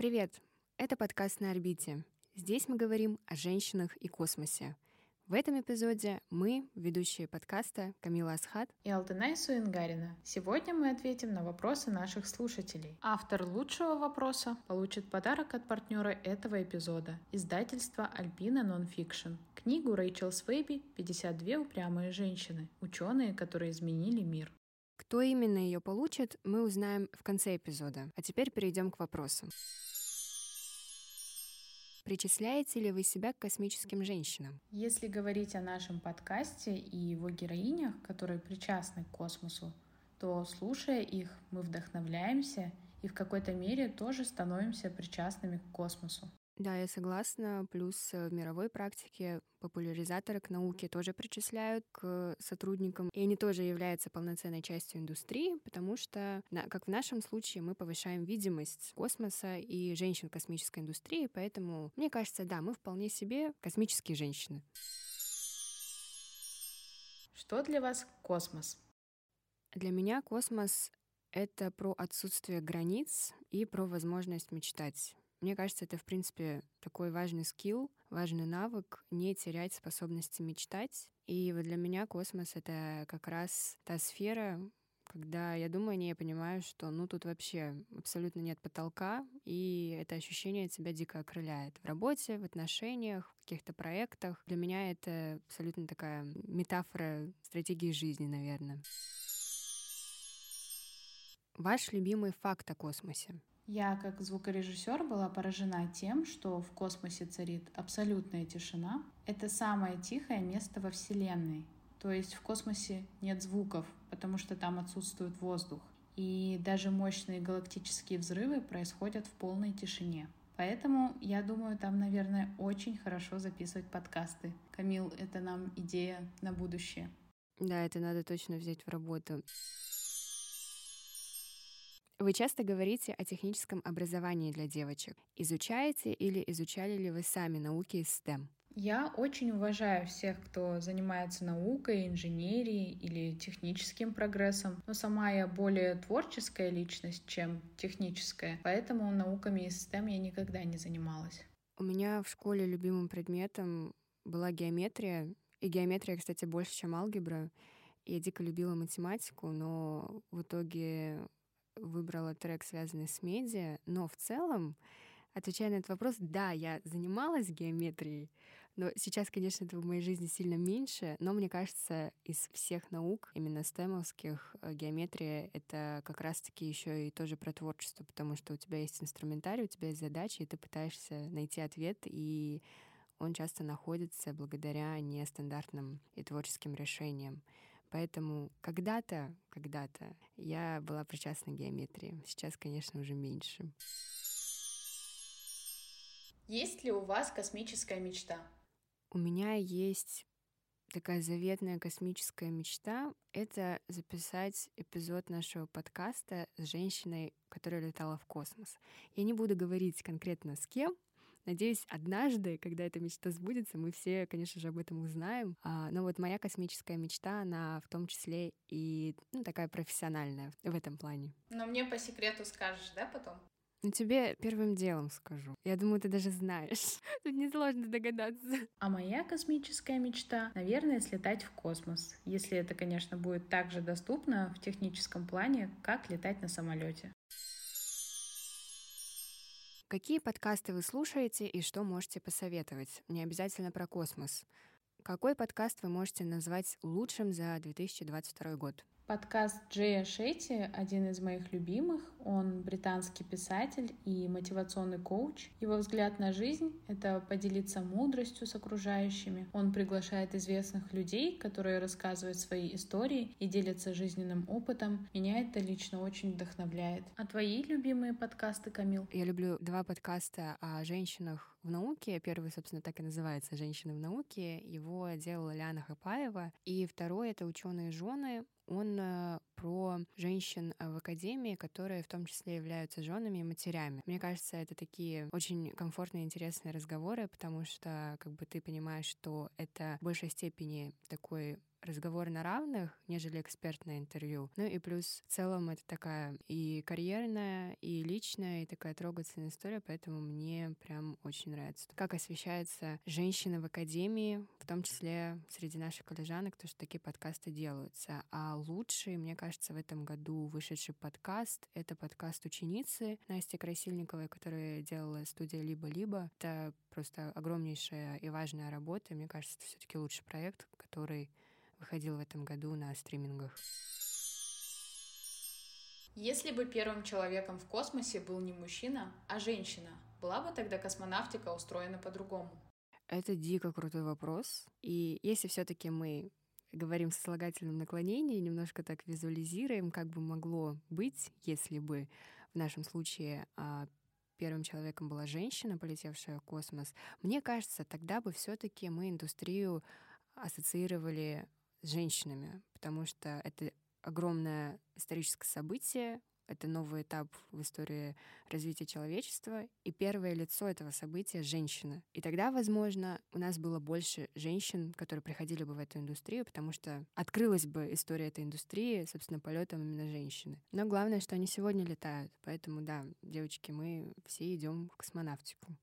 Привет! Это подкаст «На орбите». Здесь мы говорим о женщинах и космосе. В этом эпизоде мы, ведущие подкаста Камила Асхат и Алтынай Суингарина. Сегодня мы ответим на вопросы наших слушателей. Автор лучшего вопроса получит подарок от партнера этого эпизода – издательство Альпина Нонфикшн. Книгу Рэйчел Свейби «52 упрямые женщины. Ученые, которые изменили мир». Кто именно ее получит, мы узнаем в конце эпизода. А теперь перейдем к вопросам. Причисляете ли вы себя к космическим женщинам? Если говорить о нашем подкасте и его героинях, которые причастны к космосу, то, слушая их, мы вдохновляемся и в какой-то мере тоже становимся причастными к космосу. Да, я согласна. Плюс э, в мировой практике популяризаторы к науке тоже причисляют к сотрудникам. И они тоже являются полноценной частью индустрии, потому что, как в нашем случае, мы повышаем видимость космоса и женщин в космической индустрии. Поэтому, мне кажется, да, мы вполне себе космические женщины. Что для вас космос? Для меня космос — это про отсутствие границ и про возможность мечтать. Мне кажется, это, в принципе, такой важный скилл, важный навык не терять способности мечтать. И вот для меня космос — это как раз та сфера, когда я думаю о ней, я понимаю, что ну тут вообще абсолютно нет потолка, и это ощущение тебя дико окрыляет в работе, в отношениях, в каких-то проектах. Для меня это абсолютно такая метафора стратегии жизни, наверное. Ваш любимый факт о космосе? Я, как звукорежиссер, была поражена тем, что в космосе царит абсолютная тишина. Это самое тихое место во Вселенной. То есть в космосе нет звуков, потому что там отсутствует воздух. И даже мощные галактические взрывы происходят в полной тишине. Поэтому, я думаю, там, наверное, очень хорошо записывать подкасты. Камил, это нам идея на будущее. Да, это надо точно взять в работу. Вы часто говорите о техническом образовании для девочек. Изучаете или изучали ли вы сами науки из STEM? Я очень уважаю всех, кто занимается наукой, инженерией или техническим прогрессом, но сама я более творческая личность, чем техническая, поэтому науками из STEM я никогда не занималась. У меня в школе любимым предметом была геометрия, и геометрия, кстати, больше, чем алгебра. Я дико любила математику, но в итоге выбрала трек, связанный с медиа, но в целом, отвечая на этот вопрос, да, я занималась геометрией, но сейчас, конечно, этого в моей жизни сильно меньше, но мне кажется, из всех наук, именно стемовских, э, геометрия — это как раз-таки еще и тоже про творчество, потому что у тебя есть инструментарий, у тебя есть задачи, и ты пытаешься найти ответ, и он часто находится благодаря нестандартным и творческим решениям. Поэтому когда-то, когда-то я была причастна к геометрии. Сейчас, конечно, уже меньше. Есть ли у вас космическая мечта? У меня есть такая заветная космическая мечта — это записать эпизод нашего подкаста с женщиной, которая летала в космос. Я не буду говорить конкретно с кем, Надеюсь, однажды, когда эта мечта сбудется, мы все, конечно же, об этом узнаем. А, но вот моя космическая мечта, она в том числе и ну, такая профессиональная в этом плане. Но мне по секрету скажешь, да, потом? Ну, тебе первым делом скажу. Я думаю, ты даже знаешь. Тут несложно догадаться. А моя космическая мечта, наверное, слетать в космос. Если это, конечно, будет так же доступно в техническом плане, как летать на самолете. Какие подкасты вы слушаете и что можете посоветовать? Не обязательно про космос. Какой подкаст вы можете назвать лучшим за 2022 год? Подкаст Джея Шетти один из моих любимых. Он британский писатель и мотивационный коуч. Его взгляд на жизнь — это поделиться мудростью с окружающими. Он приглашает известных людей, которые рассказывают свои истории и делятся жизненным опытом. Меня это лично очень вдохновляет. А твои любимые подкасты, Камил? Я люблю два подкаста о женщинах в науке. Первый, собственно, так и называется «Женщины в науке». Его делала Ляна Хапаева. И второй — это «Ученые жены». он э, про женщин в академии, которые в том числе являются женами и матерями. Мне кажется, это такие очень комфортные, интересные разговоры, потому что как бы ты понимаешь, что это в большей степени такой разговор на равных, нежели экспертное интервью. Ну и плюс в целом это такая и карьерная, и личная, и такая трогательная история, поэтому мне прям очень нравится. Как освещается женщина в академии, в том числе среди наших коллежанок, то, что такие подкасты делаются. А лучший, мне кажется, в этом году вышедший подкаст — это подкаст ученицы Насти Красильниковой, которая делала студия «Либо-либо». Это просто огромнейшая и важная работа. Мне кажется, это все таки лучший проект, который выходил в этом году на стримингах. Если бы первым человеком в космосе был не мужчина, а женщина, была бы тогда космонавтика устроена по-другому? Это дико крутой вопрос. И если все-таки мы говорим с слагательным наклонением, немножко так визуализируем, как бы могло быть, если бы в нашем случае а, первым человеком была женщина, полетевшая в космос, мне кажется, тогда бы все-таки мы индустрию ассоциировали с женщинами, потому что это огромное историческое событие, это новый этап в истории развития человечества, и первое лицо этого события — женщина. И тогда, возможно, у нас было больше женщин, которые приходили бы в эту индустрию, потому что открылась бы история этой индустрии, собственно, полетом именно женщины. Но главное, что они сегодня летают. Поэтому, да, девочки, мы все идем в космонавтику.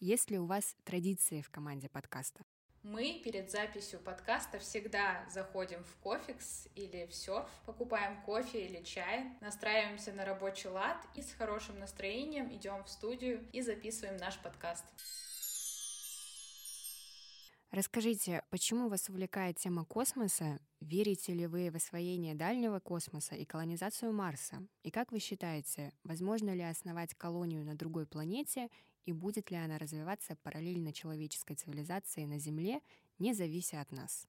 Есть ли у вас традиции в команде подкаста? Мы перед записью подкаста всегда заходим в кофекс или в серф, покупаем кофе или чай, настраиваемся на рабочий лад и с хорошим настроением идем в студию и записываем наш подкаст. Расскажите, почему вас увлекает тема космоса? Верите ли вы в освоение дальнего космоса и колонизацию Марса? И как вы считаете, возможно ли основать колонию на другой планете и будет ли она развиваться параллельно человеческой цивилизации на Земле, не завися от нас.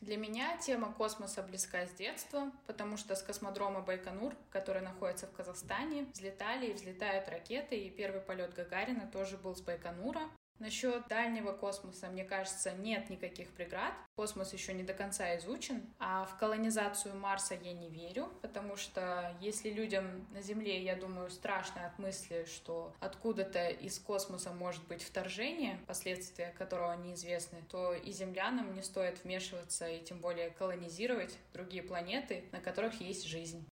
Для меня тема космоса близка с детства, потому что с космодрома Байконур, который находится в Казахстане, взлетали и взлетают ракеты, и первый полет Гагарина тоже был с Байконура. Насчет дальнего космоса, мне кажется, нет никаких преград. Космос еще не до конца изучен. А в колонизацию Марса я не верю, потому что если людям на Земле, я думаю, страшно от мысли, что откуда-то из космоса может быть вторжение, последствия которого неизвестны, то и землянам не стоит вмешиваться и тем более колонизировать другие планеты, на которых есть жизнь.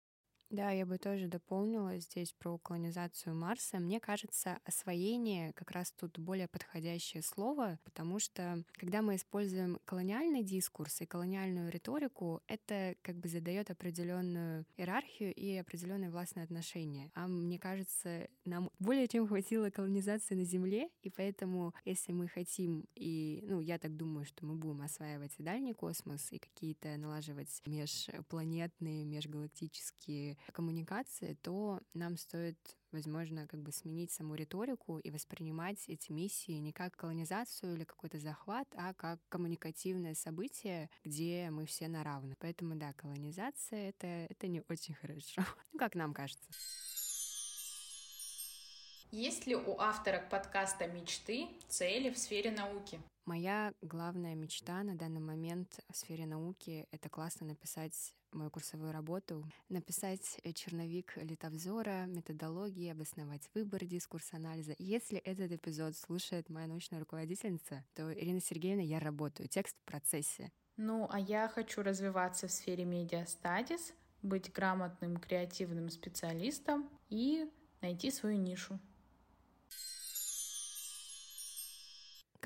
Да, я бы тоже дополнила здесь про колонизацию Марса. Мне кажется, освоение как раз тут более подходящее слово, потому что когда мы используем колониальный дискурс и колониальную риторику, это как бы задает определенную иерархию и определенные властные отношения. А мне кажется, нам более чем хватило колонизации на Земле, и поэтому, если мы хотим, и, ну, я так думаю, что мы будем осваивать и дальний космос, и какие-то налаживать межпланетные, межгалактические коммуникации, то нам стоит, возможно, как бы сменить саму риторику и воспринимать эти миссии не как колонизацию или какой-то захват, а как коммуникативное событие, где мы все на равных. Поэтому, да, колонизация — это, это не очень хорошо, ну, как нам кажется. Есть ли у авторок подкаста мечты, цели в сфере науки? Моя главная мечта на данный момент в сфере науки — это классно написать мою курсовую работу, написать э, черновик литовзора, методологии, обосновать выбор дискурса анализа. Если этот эпизод слушает моя научная руководительница, то, Ирина Сергеевна, я работаю. Текст в процессе. Ну, а я хочу развиваться в сфере медиастадис, быть грамотным креативным специалистом и найти свою нишу.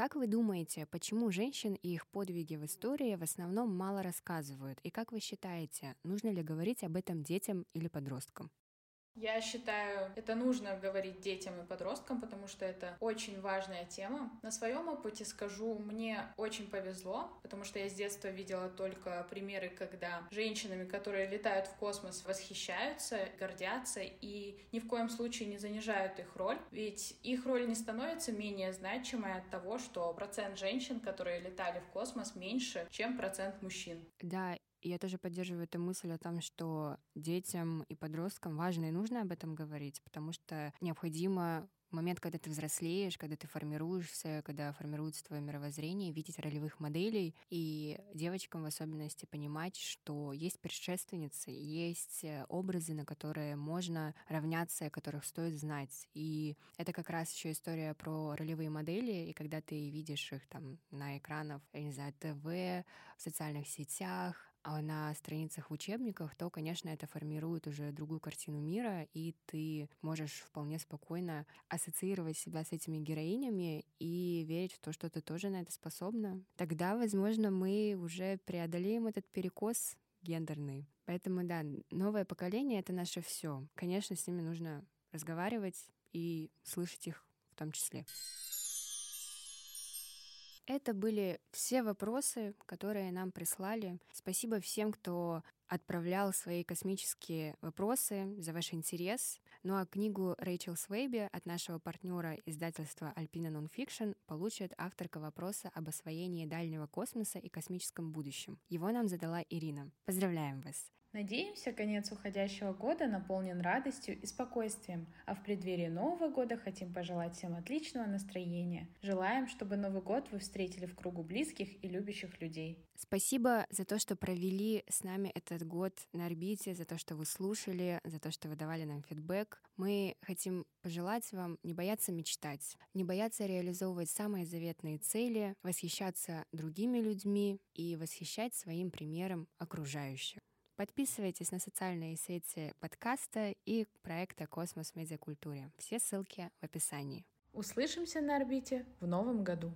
Как вы думаете, почему женщин и их подвиги в истории в основном мало рассказывают? И как вы считаете, нужно ли говорить об этом детям или подросткам? Я считаю, это нужно говорить детям и подросткам, потому что это очень важная тема. На своем опыте скажу, мне очень повезло, потому что я с детства видела только примеры, когда женщинами, которые летают в космос, восхищаются, гордятся и ни в коем случае не занижают их роль. Ведь их роль не становится менее значимой от того, что процент женщин, которые летали в космос, меньше, чем процент мужчин. Да, я тоже поддерживаю эту мысль о том, что детям и подросткам важно и нужно об этом говорить, потому что необходимо момент, когда ты взрослеешь, когда ты формируешься, когда формируется твое мировоззрение, видеть ролевых моделей и девочкам в особенности понимать, что есть предшественницы, есть э, образы, на которые можно равняться, которых стоит знать. И это как раз еще история про ролевые модели, и когда ты видишь их там на экранах, я не знаю, ТВ, в социальных сетях, на страницах в учебниках, то, конечно, это формирует уже другую картину мира, и ты можешь вполне спокойно ассоциировать себя с этими героинями и верить в то, что ты тоже на это способна. Тогда, возможно, мы уже преодолеем этот перекос гендерный. Поэтому, да, новое поколение — это наше все. Конечно, с ними нужно разговаривать и слышать их в том числе. Это были все вопросы, которые нам прислали. Спасибо всем, кто отправлял свои космические вопросы за ваш интерес. Ну а книгу Рэйчел Свейби от нашего партнера издательства Alpina Nonfiction получит авторка вопроса об освоении дальнего космоса и космическом будущем. Его нам задала Ирина. Поздравляем вас! Надеемся, конец уходящего года наполнен радостью и спокойствием, а в преддверии Нового года хотим пожелать всем отличного настроения. Желаем, чтобы Новый год вы встретили в кругу близких и любящих людей. Спасибо за то, что провели с нами этот год на орбите, за то, что вы слушали, за то, что вы давали нам фидбэк. Мы хотим пожелать вам не бояться мечтать, не бояться реализовывать самые заветные цели, восхищаться другими людьми и восхищать своим примером окружающих. Подписывайтесь на социальные сети подкаста и проекта «Космос медиакультуре». Все ссылки в описании. Услышимся на орбите в новом году.